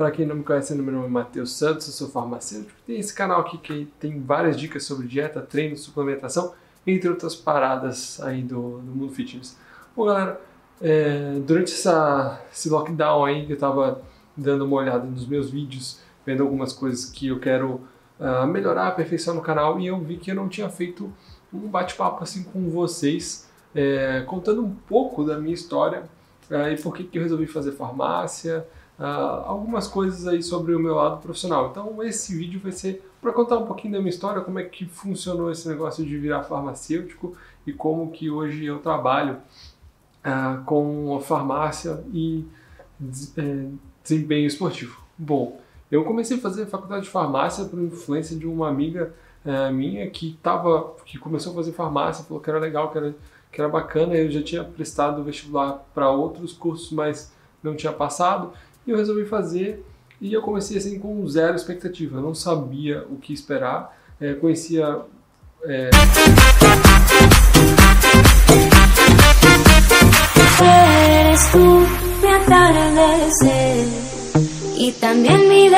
Para quem não me conhece, meu nome é Matheus Santos, eu sou farmacêutico. Tem esse canal aqui que tem várias dicas sobre dieta, treino, suplementação, entre outras paradas aí do, do mundo fitness. Bom, galera, é, durante essa, esse lockdown aí, eu estava dando uma olhada nos meus vídeos, vendo algumas coisas que eu quero uh, melhorar, aperfeiçoar no canal, e eu vi que eu não tinha feito um bate-papo assim com vocês, é, contando um pouco da minha história uh, e por que, que eu resolvi fazer farmácia, uh, algumas coisas aí sobre o meu lado profissional. Então esse vídeo vai ser para contar um pouquinho da minha história, como é que funcionou esse negócio de virar farmacêutico e como que hoje eu trabalho uh, com a farmácia e é, desempenho esportivo. Bom, eu comecei a fazer faculdade de farmácia por influência de uma amiga uh, minha que tava, que começou a fazer farmácia, falou que era legal, que era, que era bacana. Eu já tinha prestado vestibular para outros cursos, mas não tinha passado. E eu resolvi fazer e eu comecei assim com zero expectativa. Eu não sabia o que esperar. É, conhecia é... Eres tú atardecer y también mi